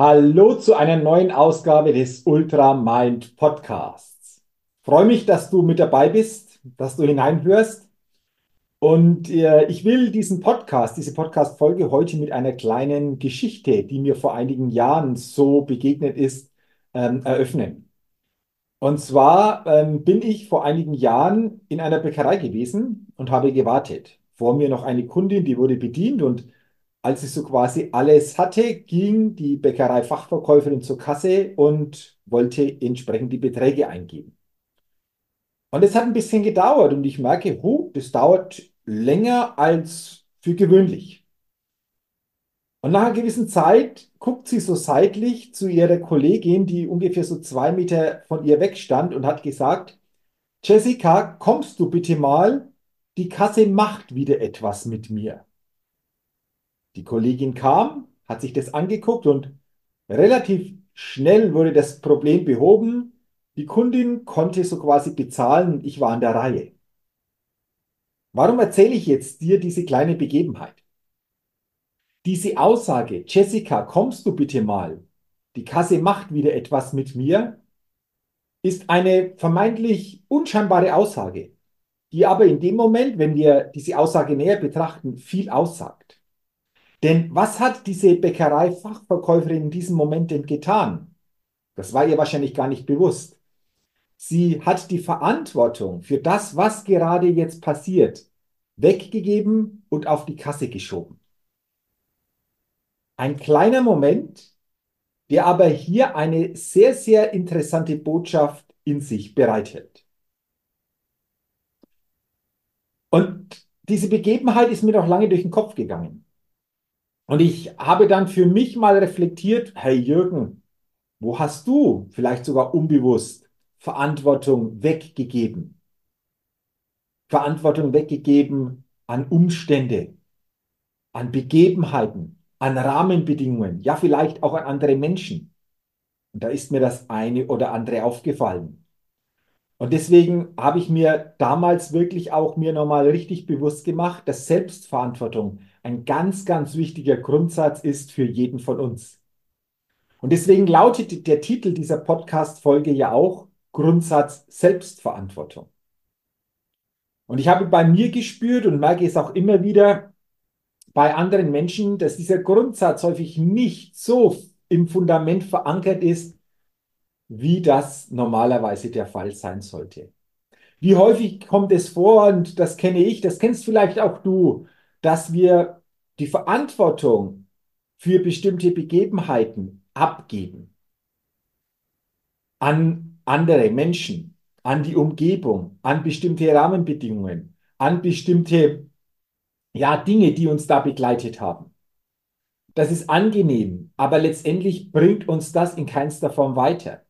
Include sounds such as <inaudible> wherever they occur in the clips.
Hallo zu einer neuen Ausgabe des Ultra Mind Podcasts. freue mich, dass du mit dabei bist, dass du hineinhörst. Und äh, ich will diesen Podcast, diese Podcast-Folge heute mit einer kleinen Geschichte, die mir vor einigen Jahren so begegnet ist, ähm, eröffnen. Und zwar ähm, bin ich vor einigen Jahren in einer Bäckerei gewesen und habe gewartet. Vor mir noch eine Kundin, die wurde bedient und als ich so quasi alles hatte, ging die Bäckerei-Fachverkäuferin zur Kasse und wollte entsprechend die Beträge eingeben. Und es hat ein bisschen gedauert und ich merke, huh, das dauert länger als für gewöhnlich. Und nach einer gewissen Zeit guckt sie so seitlich zu ihrer Kollegin, die ungefähr so zwei Meter von ihr weg stand und hat gesagt, Jessica, kommst du bitte mal? Die Kasse macht wieder etwas mit mir. Die Kollegin kam, hat sich das angeguckt und relativ schnell wurde das Problem behoben. Die Kundin konnte so quasi bezahlen ich war an der Reihe. Warum erzähle ich jetzt dir diese kleine Begebenheit? Diese Aussage, Jessica, kommst du bitte mal? Die Kasse macht wieder etwas mit mir, ist eine vermeintlich unscheinbare Aussage, die aber in dem Moment, wenn wir diese Aussage näher betrachten, viel aussagt. Denn was hat diese Bäckerei-Fachverkäuferin in diesem Moment denn getan? Das war ihr wahrscheinlich gar nicht bewusst. Sie hat die Verantwortung für das, was gerade jetzt passiert, weggegeben und auf die Kasse geschoben. Ein kleiner Moment, der aber hier eine sehr, sehr interessante Botschaft in sich bereithält. Und diese Begebenheit ist mir noch lange durch den Kopf gegangen. Und ich habe dann für mich mal reflektiert, hey Jürgen, wo hast du vielleicht sogar unbewusst Verantwortung weggegeben? Verantwortung weggegeben an Umstände, an Begebenheiten, an Rahmenbedingungen, ja vielleicht auch an andere Menschen. Und da ist mir das eine oder andere aufgefallen. Und deswegen habe ich mir damals wirklich auch mir nochmal richtig bewusst gemacht, dass Selbstverantwortung ein ganz, ganz wichtiger Grundsatz ist für jeden von uns. Und deswegen lautet der Titel dieser Podcast-Folge ja auch Grundsatz Selbstverantwortung. Und ich habe bei mir gespürt und merke es auch immer wieder bei anderen Menschen, dass dieser Grundsatz häufig nicht so im Fundament verankert ist, wie das normalerweise der Fall sein sollte. Wie häufig kommt es vor, und das kenne ich, das kennst vielleicht auch du, dass wir die Verantwortung für bestimmte Begebenheiten abgeben an andere Menschen, an die Umgebung, an bestimmte Rahmenbedingungen, an bestimmte ja, Dinge, die uns da begleitet haben. Das ist angenehm, aber letztendlich bringt uns das in keinster Form weiter.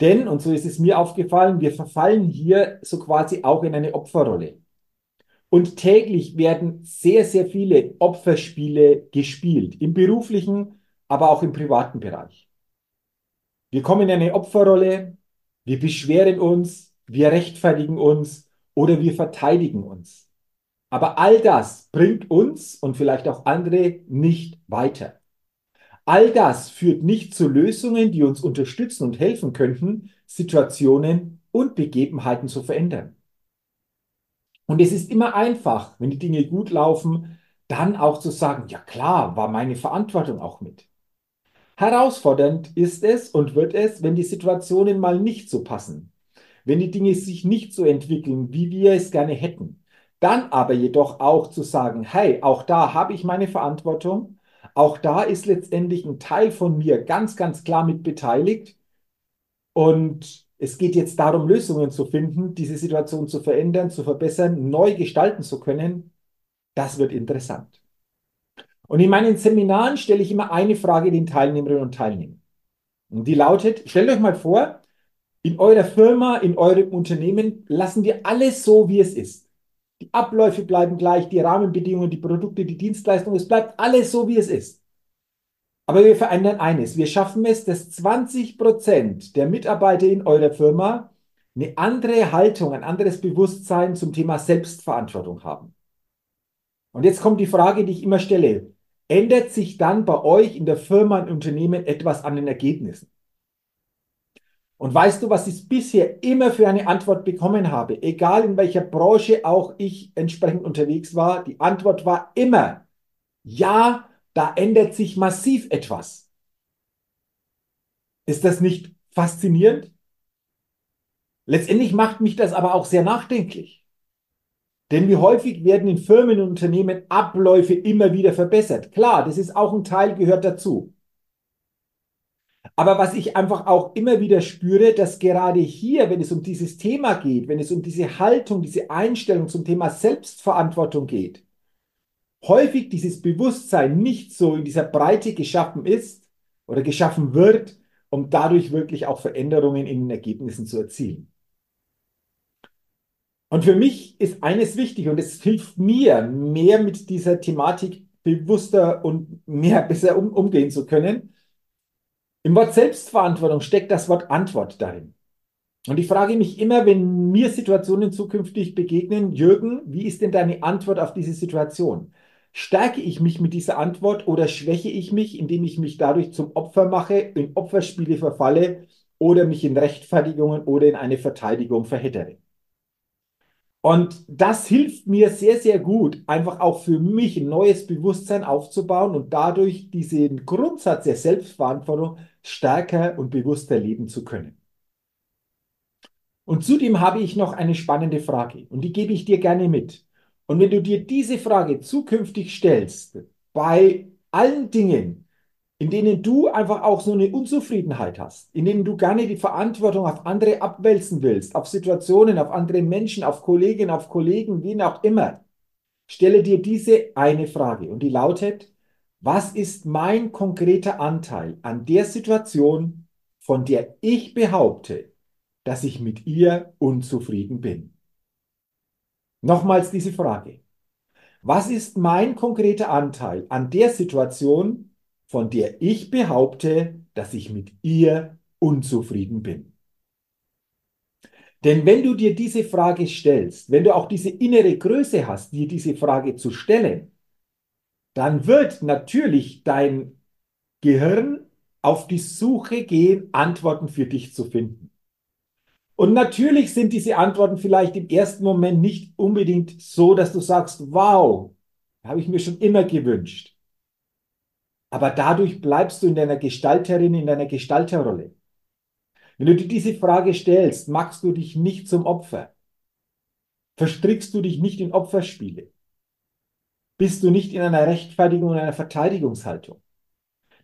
Denn, und so ist es mir aufgefallen, wir verfallen hier so quasi auch in eine Opferrolle. Und täglich werden sehr, sehr viele Opferspiele gespielt, im beruflichen aber auch im privaten Bereich. Wir kommen in eine Opferrolle, wir beschweren uns, wir rechtfertigen uns oder wir verteidigen uns. Aber all das bringt uns und vielleicht auch andere nicht weiter. All das führt nicht zu Lösungen, die uns unterstützen und helfen könnten, Situationen und Begebenheiten zu verändern. Und es ist immer einfach, wenn die Dinge gut laufen, dann auch zu sagen, ja klar, war meine Verantwortung auch mit. Herausfordernd ist es und wird es, wenn die Situationen mal nicht so passen, wenn die Dinge sich nicht so entwickeln, wie wir es gerne hätten. Dann aber jedoch auch zu sagen, hey, auch da habe ich meine Verantwortung, auch da ist letztendlich ein Teil von mir ganz, ganz klar mit beteiligt und es geht jetzt darum, Lösungen zu finden, diese Situation zu verändern, zu verbessern, neu gestalten zu können. Das wird interessant. Und in meinen Seminaren stelle ich immer eine Frage den Teilnehmerinnen und Teilnehmern. Und die lautet, stellt euch mal vor, in eurer Firma, in eurem Unternehmen lassen wir alles so, wie es ist. Die Abläufe bleiben gleich, die Rahmenbedingungen, die Produkte, die Dienstleistungen, es bleibt alles so, wie es ist. Aber wir verändern eines. Wir schaffen es, dass 20 Prozent der Mitarbeiter in eurer Firma eine andere Haltung, ein anderes Bewusstsein zum Thema Selbstverantwortung haben. Und jetzt kommt die Frage, die ich immer stelle. Ändert sich dann bei euch in der Firma, im Unternehmen etwas an den Ergebnissen? Und weißt du, was ich bisher immer für eine Antwort bekommen habe? Egal in welcher Branche auch ich entsprechend unterwegs war, die Antwort war immer, ja, da ändert sich massiv etwas. Ist das nicht faszinierend? Letztendlich macht mich das aber auch sehr nachdenklich. Denn wie häufig werden in Firmen und Unternehmen Abläufe immer wieder verbessert? Klar, das ist auch ein Teil, gehört dazu. Aber was ich einfach auch immer wieder spüre, dass gerade hier, wenn es um dieses Thema geht, wenn es um diese Haltung, diese Einstellung zum Thema Selbstverantwortung geht, häufig dieses Bewusstsein nicht so in dieser Breite geschaffen ist oder geschaffen wird, um dadurch wirklich auch Veränderungen in den Ergebnissen zu erzielen. Und für mich ist eines wichtig und es hilft mir, mehr mit dieser Thematik bewusster und mehr <laughs> besser um, umgehen zu können. Im Wort Selbstverantwortung steckt das Wort Antwort darin. Und ich frage mich immer, wenn mir Situationen zukünftig begegnen, Jürgen, wie ist denn deine Antwort auf diese Situation? Stärke ich mich mit dieser Antwort oder schwäche ich mich, indem ich mich dadurch zum Opfer mache, in Opferspiele verfalle oder mich in Rechtfertigungen oder in eine Verteidigung verhittere? Und das hilft mir sehr, sehr gut, einfach auch für mich ein neues Bewusstsein aufzubauen und dadurch diesen Grundsatz der Selbstverantwortung stärker und bewusster leben zu können. Und zudem habe ich noch eine spannende Frage und die gebe ich dir gerne mit. Und wenn du dir diese Frage zukünftig stellst, bei allen Dingen, in denen du einfach auch so eine Unzufriedenheit hast, in denen du gerne die Verantwortung auf andere abwälzen willst, auf Situationen, auf andere Menschen, auf Kolleginnen, auf Kollegen, wen auch immer, stelle dir diese eine Frage und die lautet, was ist mein konkreter Anteil an der Situation, von der ich behaupte, dass ich mit ihr unzufrieden bin? Nochmals diese Frage. Was ist mein konkreter Anteil an der Situation, von der ich behaupte, dass ich mit ihr unzufrieden bin? Denn wenn du dir diese Frage stellst, wenn du auch diese innere Größe hast, dir diese Frage zu stellen, dann wird natürlich dein Gehirn auf die Suche gehen, Antworten für dich zu finden. Und natürlich sind diese Antworten vielleicht im ersten Moment nicht unbedingt so, dass du sagst, wow, habe ich mir schon immer gewünscht. Aber dadurch bleibst du in deiner Gestalterin, in deiner Gestalterrolle. Wenn du dir diese Frage stellst, machst du dich nicht zum Opfer. Verstrickst du dich nicht in Opferspiele. Bist du nicht in einer Rechtfertigung und einer Verteidigungshaltung.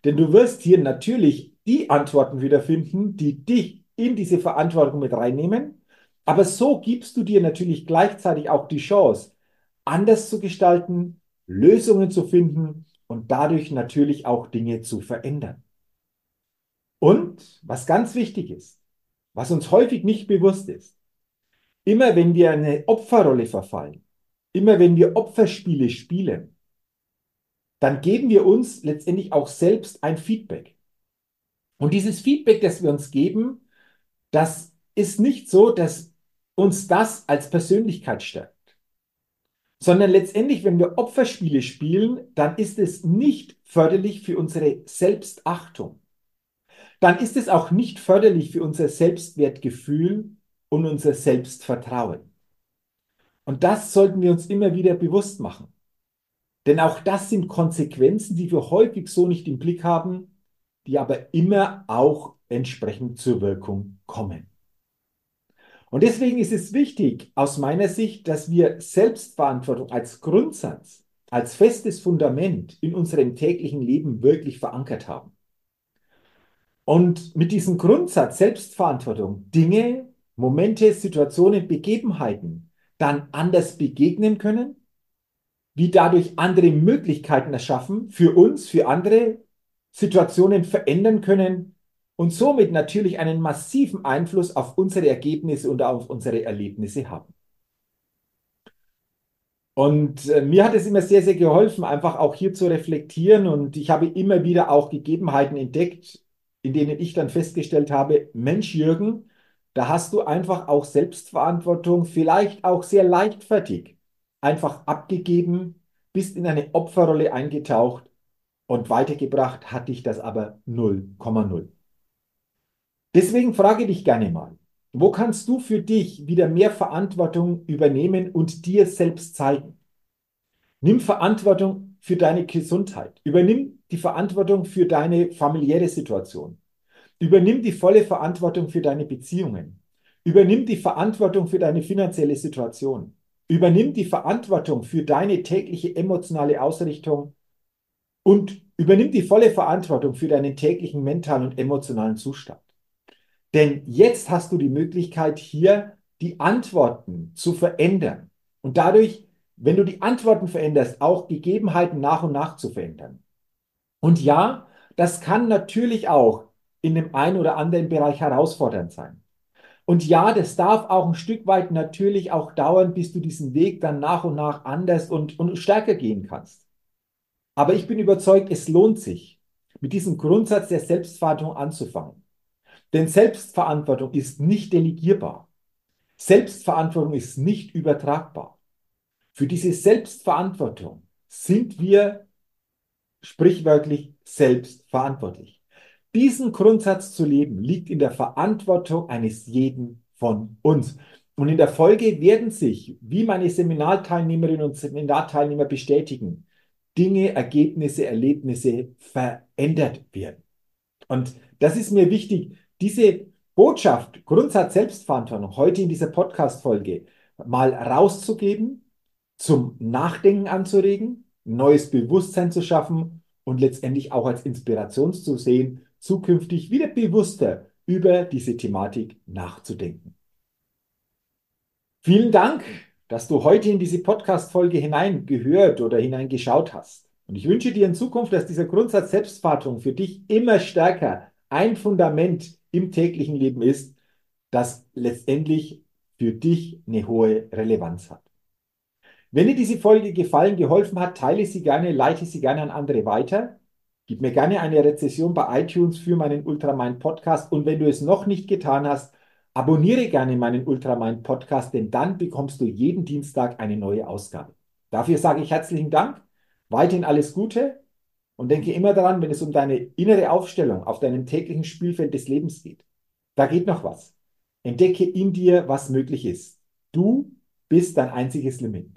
Denn du wirst hier natürlich die Antworten wiederfinden, die dich in diese Verantwortung mit reinnehmen. Aber so gibst du dir natürlich gleichzeitig auch die Chance, anders zu gestalten, Lösungen zu finden und dadurch natürlich auch Dinge zu verändern. Und was ganz wichtig ist, was uns häufig nicht bewusst ist, immer wenn wir eine Opferrolle verfallen, immer wenn wir Opferspiele spielen, dann geben wir uns letztendlich auch selbst ein Feedback. Und dieses Feedback, das wir uns geben, das ist nicht so, dass uns das als Persönlichkeit stärkt, sondern letztendlich, wenn wir Opferspiele spielen, dann ist es nicht förderlich für unsere Selbstachtung. Dann ist es auch nicht förderlich für unser Selbstwertgefühl und unser Selbstvertrauen. Und das sollten wir uns immer wieder bewusst machen. Denn auch das sind Konsequenzen, die wir häufig so nicht im Blick haben, die aber immer auch entsprechend zur Wirkung kommen. Und deswegen ist es wichtig aus meiner Sicht, dass wir Selbstverantwortung als Grundsatz, als festes Fundament in unserem täglichen Leben wirklich verankert haben. Und mit diesem Grundsatz Selbstverantwortung Dinge, Momente, Situationen, Begebenheiten dann anders begegnen können, wie dadurch andere Möglichkeiten erschaffen, für uns, für andere Situationen verändern können und somit natürlich einen massiven Einfluss auf unsere Ergebnisse und auf unsere Erlebnisse haben. Und äh, mir hat es immer sehr, sehr geholfen, einfach auch hier zu reflektieren. Und ich habe immer wieder auch Gegebenheiten entdeckt, in denen ich dann festgestellt habe, Mensch, Jürgen, da hast du einfach auch Selbstverantwortung, vielleicht auch sehr leichtfertig, einfach abgegeben, bist in eine Opferrolle eingetaucht und weitergebracht hat dich das aber 0,0. Deswegen frage dich gerne mal, wo kannst du für dich wieder mehr Verantwortung übernehmen und dir selbst zeigen? Nimm Verantwortung für deine Gesundheit. Übernimm die Verantwortung für deine familiäre Situation. Übernimm die volle Verantwortung für deine Beziehungen. Übernimm die Verantwortung für deine finanzielle Situation. Übernimm die Verantwortung für deine tägliche emotionale Ausrichtung und übernimm die volle Verantwortung für deinen täglichen mentalen und emotionalen Zustand. Denn jetzt hast du die Möglichkeit, hier die Antworten zu verändern und dadurch, wenn du die Antworten veränderst, auch Gegebenheiten nach und nach zu verändern. Und ja, das kann natürlich auch in dem einen oder anderen Bereich herausfordernd sein. Und ja, das darf auch ein Stück weit natürlich auch dauern, bis du diesen Weg dann nach und nach anders und, und stärker gehen kannst. Aber ich bin überzeugt, es lohnt sich, mit diesem Grundsatz der Selbstverantwortung anzufangen. Denn Selbstverantwortung ist nicht delegierbar. Selbstverantwortung ist nicht übertragbar. Für diese Selbstverantwortung sind wir sprichwörtlich selbstverantwortlich. Diesen Grundsatz zu leben liegt in der Verantwortung eines jeden von uns. Und in der Folge werden sich, wie meine Seminarteilnehmerinnen und Seminarteilnehmer bestätigen, Dinge, Ergebnisse, Erlebnisse verändert werden. Und das ist mir wichtig, diese Botschaft, Grundsatz Selbstverantwortung, heute in dieser Podcast-Folge mal rauszugeben, zum Nachdenken anzuregen, neues Bewusstsein zu schaffen und letztendlich auch als Inspiration zu sehen, zukünftig wieder bewusster über diese Thematik nachzudenken. Vielen Dank, dass du heute in diese Podcast-Folge hineingehört oder hineingeschaut hast. Und ich wünsche dir in Zukunft, dass dieser Grundsatz Selbstverantwortung für dich immer stärker ein Fundament im täglichen Leben ist, das letztendlich für dich eine hohe Relevanz hat. Wenn dir diese Folge gefallen, geholfen hat, teile sie gerne, leite sie gerne an andere weiter. Gib mir gerne eine Rezession bei iTunes für meinen Ultramind Podcast und wenn du es noch nicht getan hast, abonniere gerne meinen Ultramind Podcast, denn dann bekommst du jeden Dienstag eine neue Ausgabe. Dafür sage ich herzlichen Dank, weiterhin alles Gute und denke immer daran, wenn es um deine innere Aufstellung auf deinem täglichen Spielfeld des Lebens geht. Da geht noch was. Entdecke in dir, was möglich ist. Du bist dein einziges Limit.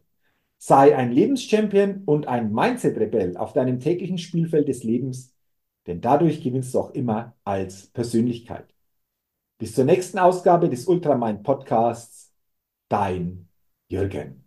Sei ein Lebenschampion und ein Mindset-Rebell auf deinem täglichen Spielfeld des Lebens, denn dadurch gewinnst du auch immer als Persönlichkeit. Bis zur nächsten Ausgabe des Ultramind Podcasts. Dein Jürgen.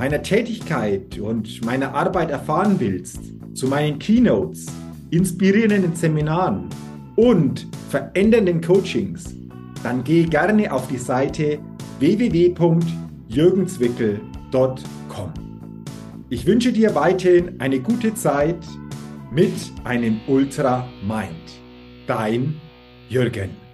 meiner Tätigkeit und meiner Arbeit erfahren willst, zu meinen Keynotes, inspirierenden Seminaren und verändernden Coachings, dann geh gerne auf die Seite www.jürgenzwickel.com. Ich wünsche dir weiterhin eine gute Zeit mit einem Ultra Mind. Dein Jürgen.